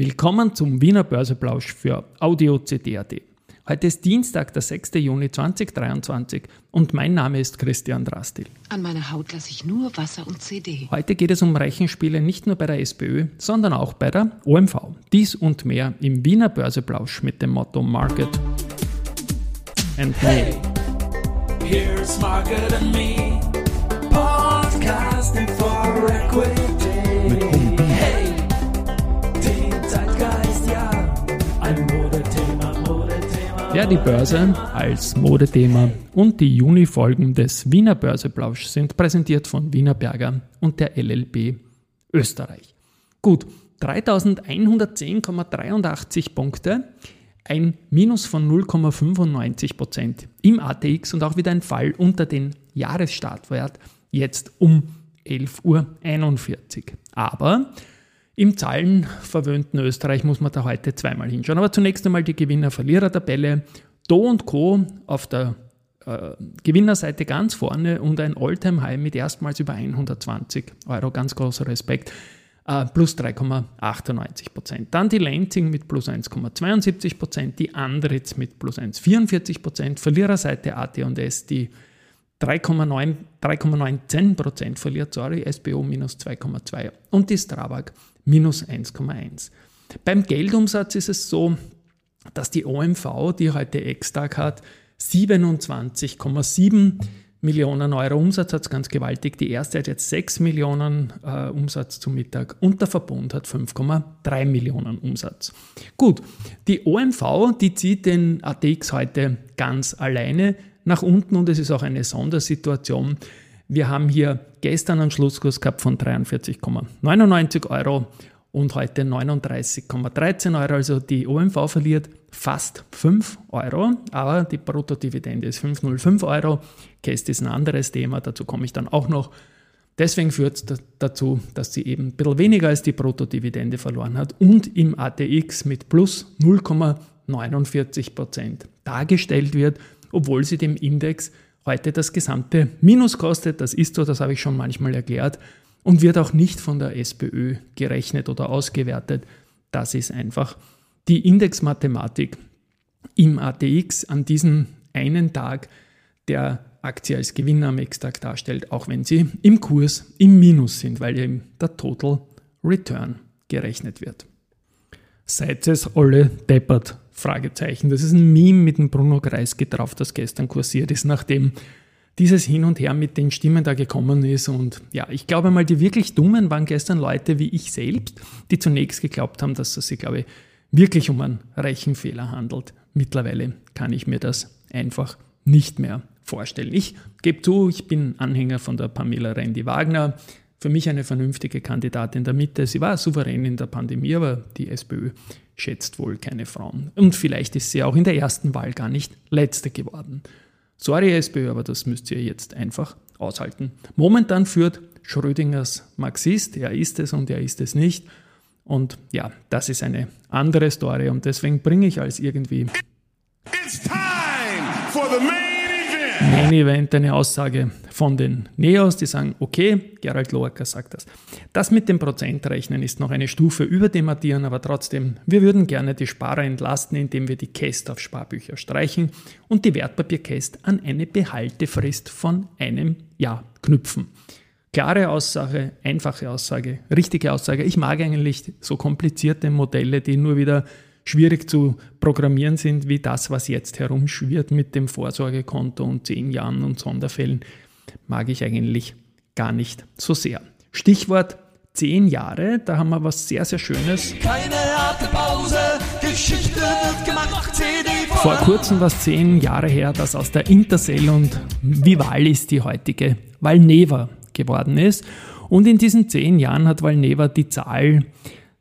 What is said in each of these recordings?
Willkommen zum Wiener Börseplausch für Audio CD.at. Heute ist Dienstag, der 6. Juni 2023 und mein Name ist Christian Drastil. An meiner Haut lasse ich nur Wasser und CD. Heute geht es um Rechenspiele nicht nur bei der SPÖ, sondern auch bei der OMV. Dies und mehr im Wiener Börseplausch mit dem Motto Market and Hey, here's Market and Me, podcasting for equity. Hey, Ja, die Börse als Modethema und die Juni-Folgen des Wiener Börseplausch sind präsentiert von Wiener Berger und der LLB Österreich. Gut, 3110,83 Punkte, ein Minus von 0,95 Prozent im ATX und auch wieder ein Fall unter den Jahresstartwert jetzt um 11.41 Uhr. Aber im zahlenverwöhnten Österreich muss man da heute zweimal hinschauen. Aber zunächst einmal die Gewinner-Verlierer-Tabelle. Do und Co. auf der äh, Gewinnerseite ganz vorne und ein All-Time-High mit erstmals über 120 Euro. Ganz großer Respekt. Äh, plus 3,98 Prozent. Dann die Lansing mit plus 1,72 Prozent, die Andritz mit plus 1,44 Prozent. Verliererseite AT&S, die 3,9 3,19 Prozent verliert, sorry, SBO minus 2,2 und die Strabag minus 1,1. Beim Geldumsatz ist es so, dass die OMV, die heute Ex-Tag hat, 27,7 Millionen Euro Umsatz hat, ganz gewaltig. Die erste hat jetzt 6 Millionen äh, Umsatz zum Mittag und der Verbund hat 5,3 Millionen Umsatz. Gut, die OMV, die zieht den ATX heute ganz alleine nach unten und es ist auch eine Sondersituation. Wir haben hier gestern einen Schlusskurs gehabt von 43,99 Euro und heute 39,13 Euro. Also die OMV verliert fast 5 Euro, aber die Bruttodividende ist 505 Euro. Käst ist ein anderes Thema, dazu komme ich dann auch noch. Deswegen führt es dazu, dass sie eben ein bisschen weniger als die Bruttodividende verloren hat und im ATX mit plus 0,49 Prozent dargestellt wird, obwohl sie dem Index heute das gesamte Minus kostet. Das ist so, das habe ich schon manchmal erklärt und wird auch nicht von der SPÖ gerechnet oder ausgewertet. Das ist einfach die Indexmathematik im ATX an diesem einen Tag der Aktie als Gewinner am X-Tag darstellt, auch wenn sie im Kurs im Minus sind, weil eben der Total Return gerechnet wird. Seid es alle deppert? Fragezeichen. Das ist ein Meme mit dem Bruno Kreisky drauf, das gestern kursiert ist, nachdem dieses Hin und Her mit den Stimmen da gekommen ist. Und ja, ich glaube mal, die wirklich Dummen waren gestern Leute wie ich selbst, die zunächst geglaubt haben, dass es sich, glaube ich, wirklich um einen Rechenfehler handelt. Mittlerweile kann ich mir das einfach nicht mehr vorstellen. Ich gebe zu, ich bin Anhänger von der Pamela Rendi-Wagner. Für mich eine vernünftige Kandidatin der Mitte. Sie war souverän in der Pandemie, aber die SPÖ schätzt wohl keine Frauen. Und vielleicht ist sie auch in der ersten Wahl gar nicht letzte geworden. Sorry, SPÖ, aber das müsst ihr jetzt einfach aushalten. Momentan führt Schrödingers Marxist, er ist es und er ist es nicht. Und ja, das ist eine andere Story und deswegen bringe ich als irgendwie It's time for the main. Main Event eine Aussage von den Neos, die sagen, okay, Gerald Loacker sagt das. Das mit dem Prozentrechnen ist noch eine Stufe über dem Addieren, aber trotzdem, wir würden gerne die Sparer entlasten, indem wir die Käst auf Sparbücher streichen und die Wertpapierkäst an eine Behaltefrist von einem Jahr knüpfen. Klare Aussage, einfache Aussage, richtige Aussage. Ich mag eigentlich so komplizierte Modelle, die nur wieder schwierig zu programmieren sind, wie das, was jetzt herumschwirrt mit dem Vorsorgekonto und zehn Jahren und Sonderfällen, mag ich eigentlich gar nicht so sehr. Stichwort zehn Jahre, da haben wir was sehr, sehr Schönes. Keine harte Pause, Geschichte wird gemacht, CD Vor kurzem war es zehn Jahre her, dass aus der Intercell und Vivalis die heutige Valneva geworden ist. Und in diesen zehn Jahren hat Valneva die Zahl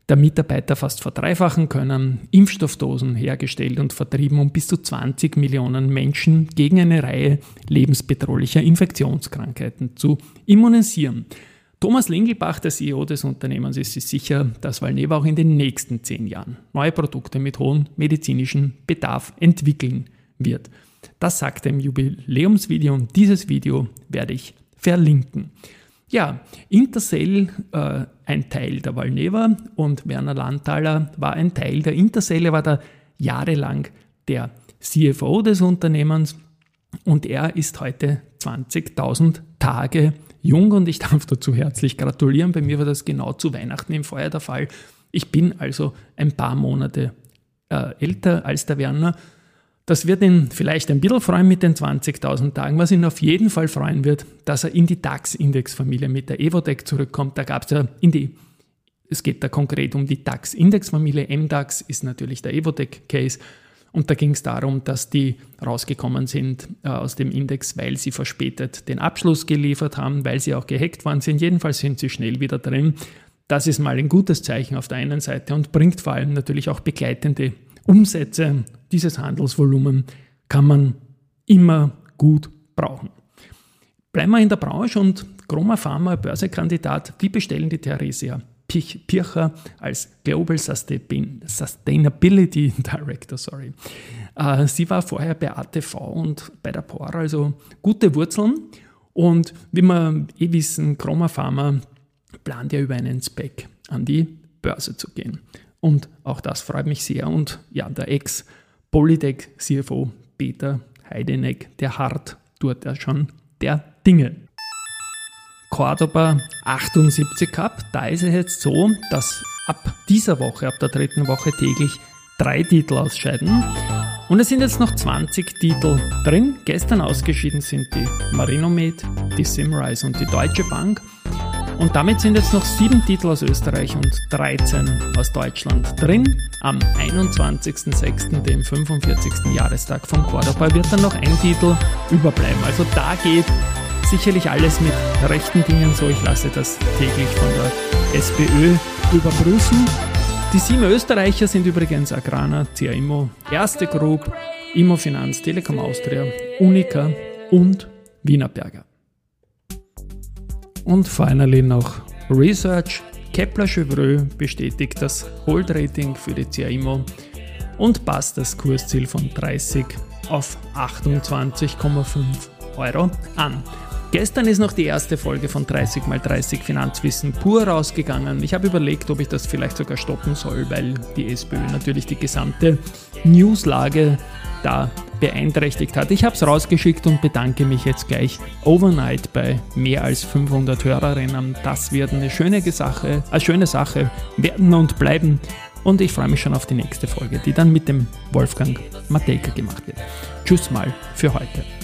der Mitarbeiter fast verdreifachen können, Impfstoffdosen hergestellt und vertrieben, um bis zu 20 Millionen Menschen gegen eine Reihe lebensbedrohlicher Infektionskrankheiten zu immunisieren. Thomas Lingelbach, der CEO des Unternehmens, ist sich sicher, dass Valneva auch in den nächsten zehn Jahren neue Produkte mit hohem medizinischen Bedarf entwickeln wird. Das sagt er im Jubiläumsvideo und dieses Video werde ich verlinken. Ja, Intercell, äh, ein Teil der Valneva und Werner Landthaler war ein Teil der Intercelle, war da jahrelang der CFO des Unternehmens und er ist heute 20.000 Tage jung und ich darf dazu herzlich gratulieren. Bei mir war das genau zu Weihnachten im Feuer der Fall. Ich bin also ein paar Monate äh, älter als der Werner. Das wird ihn vielleicht ein bisschen freuen mit den 20.000 Tagen. Was ihn auf jeden Fall freuen wird, dass er in die DAX-Indexfamilie mit der Evotec zurückkommt. Da gab es ja in die, es geht da konkret um die DAX-Indexfamilie. MDAX ist natürlich der Evotec-Case. Und da ging es darum, dass die rausgekommen sind äh, aus dem Index, weil sie verspätet den Abschluss geliefert haben, weil sie auch gehackt worden sind. Jedenfalls sind sie schnell wieder drin. Das ist mal ein gutes Zeichen auf der einen Seite und bringt vor allem natürlich auch begleitende Umsätze. Dieses Handelsvolumen kann man immer gut brauchen. Bleiben wir in der Branche und Chroma Pharma, Börsekandidat, die bestellen die Theresia Pircher als Global Sustainability Director. Sorry. Äh, sie war vorher bei ATV und bei der POR, also gute Wurzeln. Und wie wir eh wissen, Chroma Pharma plant ja über einen Spec an die Börse zu gehen. Und auch das freut mich sehr. Und ja, der Ex-Polytech-CFO Peter Heideneck, der hart dort ja schon der Dinge. Cordoba 78 Cup. Da ist es jetzt so, dass ab dieser Woche, ab der dritten Woche täglich drei Titel ausscheiden. Und es sind jetzt noch 20 Titel drin. Gestern ausgeschieden sind die Marinomed, die Simrise und die Deutsche Bank. Und damit sind jetzt noch sieben Titel aus Österreich und 13 aus Deutschland drin. Am 21.06., dem 45. Jahrestag von Cordoba, wird dann noch ein Titel überbleiben. Also da geht sicherlich alles mit rechten Dingen so. Ich lasse das täglich von der SPÖ überprüfen. Die sieben Österreicher sind übrigens Agrana, CA Immo, Erste Group, Immofinanz, Telekom Austria, Unica und Wienerberger. Und finally noch Research. Kepler Chevreux bestätigt das Hold-Rating für die CA Immo und passt das Kursziel von 30 auf 28,5 Euro an. Gestern ist noch die erste Folge von 30 x 30 Finanzwissen pur rausgegangen. Ich habe überlegt, ob ich das vielleicht sogar stoppen soll, weil die SPÖ natürlich die gesamte Newslage da beeinträchtigt hat. Ich habe es rausgeschickt und bedanke mich jetzt gleich overnight bei mehr als 500 Hörerinnen. Das wird eine schöne Sache, eine schöne Sache werden und bleiben. Und ich freue mich schon auf die nächste Folge, die dann mit dem Wolfgang Matejka gemacht wird. Tschüss mal für heute.